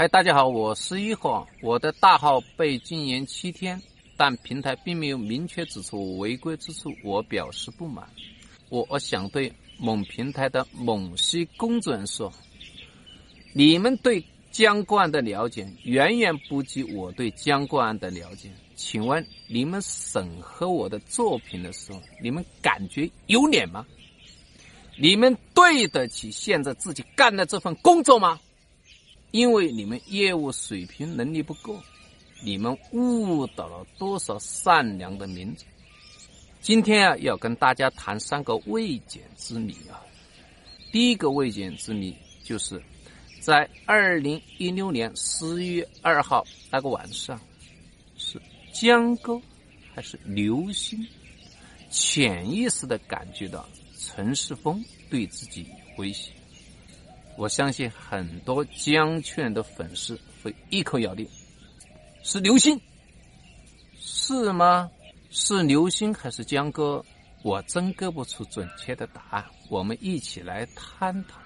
嗨，大家好，我是一号，我的大号被禁言七天，但平台并没有明确指出违规之处，我表示不满。我想对某平台的某些工作人员说，你们对江冠的了解远远不及我对江冠的了解。请问你们审核我的作品的时候，你们感觉有脸吗？你们对得起现在自己干的这份工作吗？因为你们业务水平能力不够，你们误导了多少善良的民众？今天啊，要跟大家谈三个未解之谜啊。第一个未解之谜就是，在二零一六年十一月二号那个晚上。是江歌还是刘星，潜意识的感觉到陈世峰对自己威胁。我相信很多江劝的粉丝会一口咬定是刘星，是吗？是刘星还是江哥？我真给不出准确的答案。我们一起来探讨。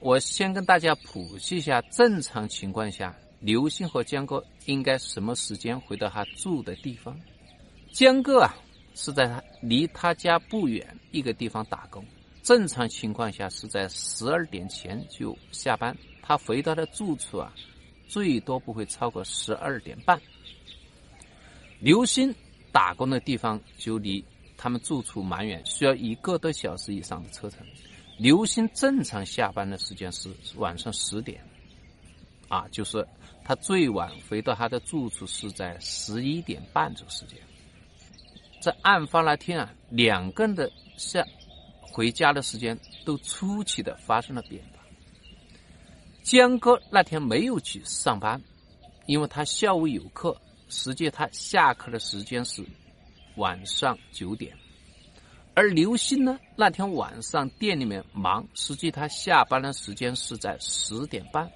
我先跟大家普及一下，正常情况下。刘星和江哥应该什么时间回到他住的地方？江哥啊，是在他离他家不远一个地方打工。正常情况下是在十二点前就下班。他回到的住处啊，最多不会超过十二点半。刘星打工的地方就离他们住处蛮远，需要一个多小时以上的车程。刘星正常下班的时间是晚上十点。啊，就是他最晚回到他的住处是在十一点半这个时间。在案发那天啊，两个人的下回家的时间都出奇的发生了变化。江哥那天没有去上班，因为他下午有课，实际他下课的时间是晚上九点。而刘星呢，那天晚上店里面忙，实际他下班的时间是在十点半。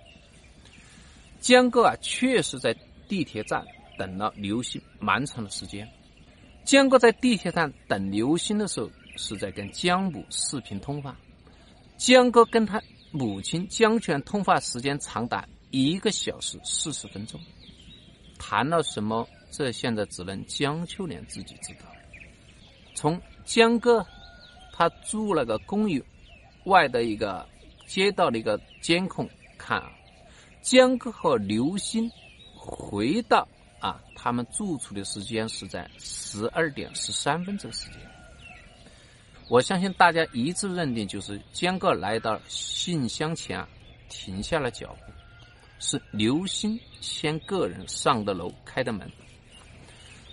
江哥啊，确实在地铁站等了刘星蛮长的时间。江哥在地铁站等刘星的时候，是在跟江母视频通话。江哥跟他母亲江泉通话时间长达一个小时四十分钟，谈了什么？这现在只能江秋莲自己知道。从江哥他住那个公寓外的一个街道的一个监控看啊。江哥和刘星回到啊，他们住处的时间是在十二点十三分这个时间。我相信大家一致认定，就是江哥来到信箱前啊，停下了脚步，是刘星先个人上的楼开的门。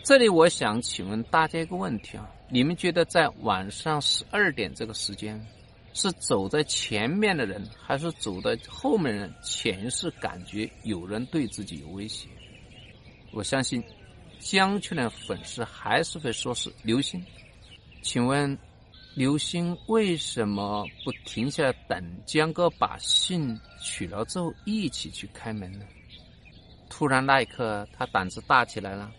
这里我想请问大家一个问题啊，你们觉得在晚上十二点这个时间？是走在前面的人，还是走在后面人？潜意识感觉有人对自己有威胁。我相信江秋的粉丝还是会说是刘星。请问刘星为什么不停下等江哥把信取了之后一起去开门呢？突然那一刻他胆子大起来了？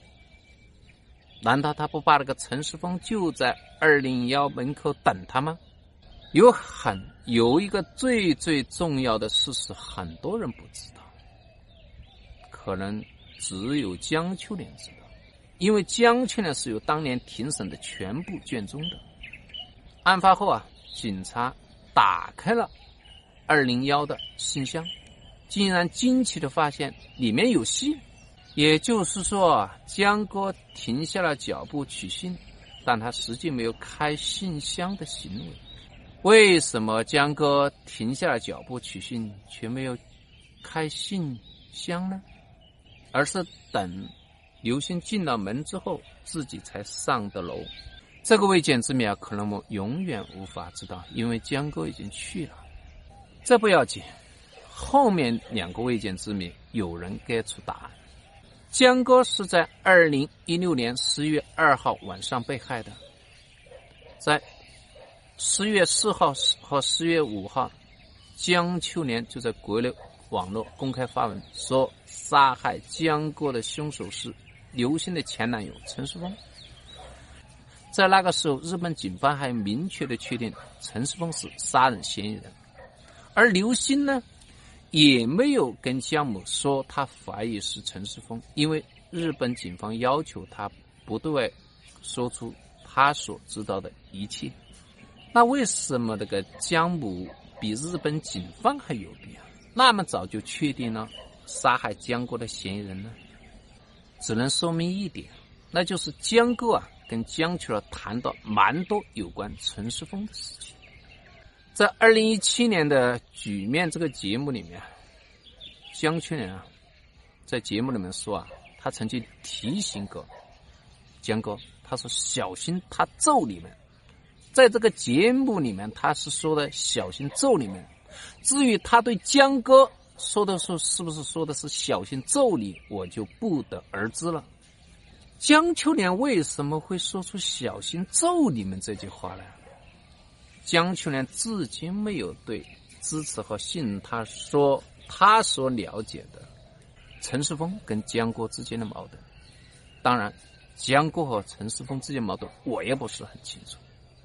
难道他不把那个陈世峰就在二零幺门口等他吗？有很有一个最最重要的事实，很多人不知道，可能只有江秋莲知道，因为江秋莲是有当年庭审的全部卷宗的。案发后啊，警察打开了二零幺的信箱，竟然惊奇的发现里面有信，也就是说，江哥停下了脚步取信，但他实际没有开信箱的行为。为什么江哥停下了脚步取信，却没有开信箱呢？而是等刘星进了门之后，自己才上的楼。这个未解之谜啊，可能我永远无法知道，因为江哥已经去了。这不要紧，后面两个未解之谜有人给出答案。江哥是在二零一六年十月二号晚上被害的，在。十月四号和十月五号，江秋莲就在国内网络公开发文说，杀害江哥的凶手是刘星的前男友陈世峰。在那个时候，日本警方还明确的确定陈世峰是杀人嫌疑人，而刘星呢，也没有跟江某说他怀疑是陈世峰，因为日本警方要求他不对外说出他所知道的一切。那为什么这个江某比日本警方还有病啊？那么早就确定了杀害江哥的嫌疑人呢？只能说明一点，那就是江哥啊跟江秋儿谈到蛮多有关陈世峰的事情。在二零一七年的《局面》这个节目里面，江秋莲啊，在节目里面说啊，他曾经提醒过江哥，他说小心他揍你们。在这个节目里面，他是说的小心揍你们。至于他对江哥说的是是不是说的是小心揍你，我就不得而知了。江秋莲为什么会说出小心揍你们这句话呢？江秋莲至今没有对支持和信任他说他所了解的陈世峰跟江哥之间的矛盾。当然，江哥和陈世峰之间矛盾我也不是很清楚，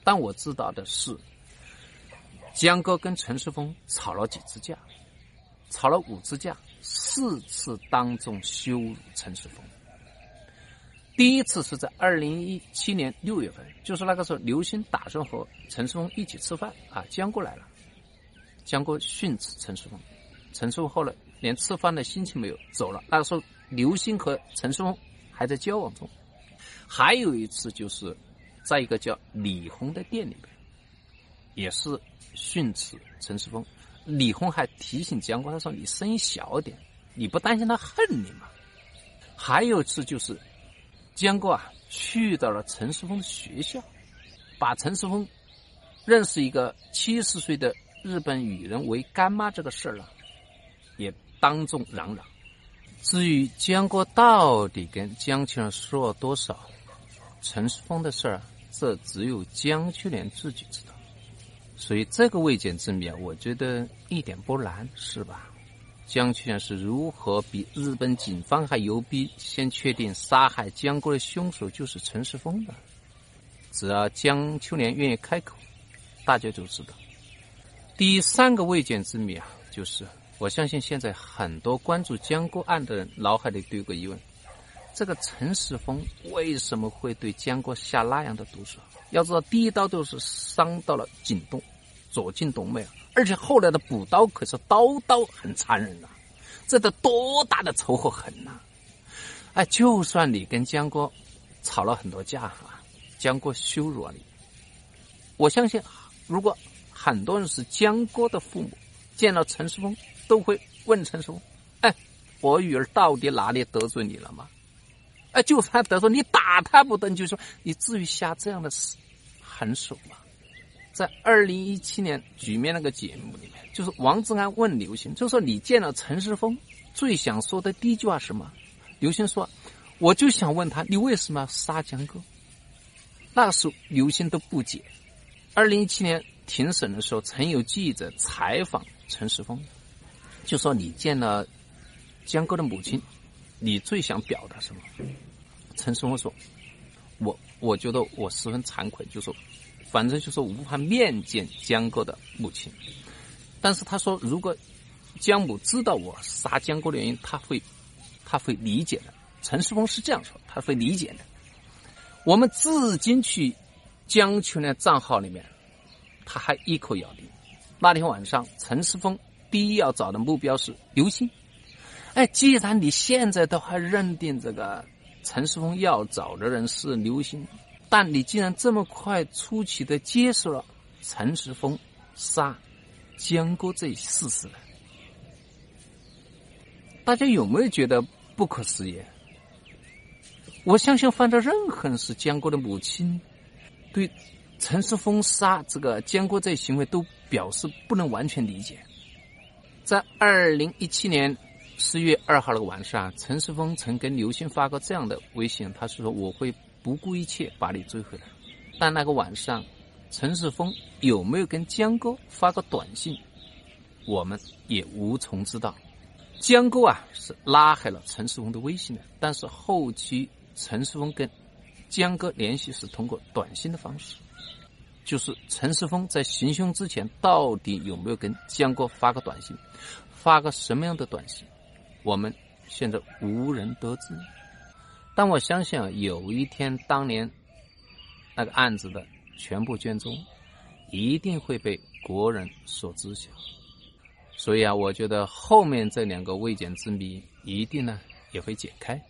但我知道的是，江哥跟陈世峰吵了几次架，吵了五次架，四次当众羞辱陈世峰。第一次是在二零一七年六月份，就是那个时候，刘星打算和陈世峰一起吃饭啊，江过来了，江过训斥陈世峰，陈世峰后来连吃饭的心情没有，走了。那个时候，刘星和陈世峰还在交往中。还有一次就是在一个叫李红的店里边，也是训斥陈世峰。李红还提醒江过，他说：“你声音小点，你不担心他恨你吗？”还有一次就是。江哥啊，去到了陈世峰的学校，把陈世峰认识一个七十岁的日本女人为干妈这个事儿了，也当众嚷嚷。至于江哥到底跟江青说了多少陈世峰的事儿，这只有江秋莲自己知道。所以这个未见之谜啊，我觉得一点不难，是吧？江秋莲是如何比日本警方还牛逼？先确定杀害江哥的凶手就是陈世峰的。只要江秋莲愿意开口，大家就知道。第三个未解之谜啊，就是我相信现在很多关注江歌案的人脑海里都有个疑问：这个陈世峰为什么会对江哥下那样的毒手？要知道，第一刀都是伤到了颈动，左颈动脉啊。而且后来的补刀可是刀刀很残忍呐，这得多大的仇和恨呐！哎，就算你跟江哥吵了很多架哈，江哥羞辱了你，我相信，如果很多人是江哥的父母，见到陈世峰都会问陈世峰：“哎，我女儿到底哪里得罪你了吗？”哎，就算得罪你打他不得，你就说你至于下这样的狠手吗？在二零一七年局面那个节目里面，就是王志安问刘星，就说你见了陈世峰，最想说的第一句话是什么？刘星说：“我就想问他，你为什么要杀江哥？”那时候刘星都不解。二零一七年庭审的时候，曾有记者采访陈世峰，就说你见了江哥的母亲，你最想表达什么？陈世峰说：“我我觉得我十分惭愧，就说。”反正就是无法面见江哥的母亲，但是他说，如果江母知道我杀江哥的原因，他会他会理解的。陈世峰是这样说，他会理解的。我们至今去江秋莲账号里面，他还一口咬定，那天晚上陈世峰第一要找的目标是刘星。哎，既然你现在都还认定这个陈世峰要找的人是刘星。但你竟然这么快出奇的接受了陈世峰杀江哥这一事实呢？大家有没有觉得不可思议？我相信换到任何人是江哥的母亲，对陈世峰杀这个江哥这一行为都表示不能完全理解。在二零一七年四月二号那个晚上，陈世峰曾跟刘星发过这样的微信，他是说我会。不顾一切把你追回来，但那个晚上，陈世峰有没有跟江哥发个短信，我们也无从知道。江哥啊是拉黑了陈世峰的微信的，但是后期陈世峰跟江哥联系是通过短信的方式，就是陈世峰在行凶之前到底有没有跟江哥发个短信？发个什么样的短信，我们现在无人得知。但我相信啊，有一天当年那个案子的全部卷宗，一定会被国人所知晓。所以啊，我觉得后面这两个未解之谜，一定呢也会解开。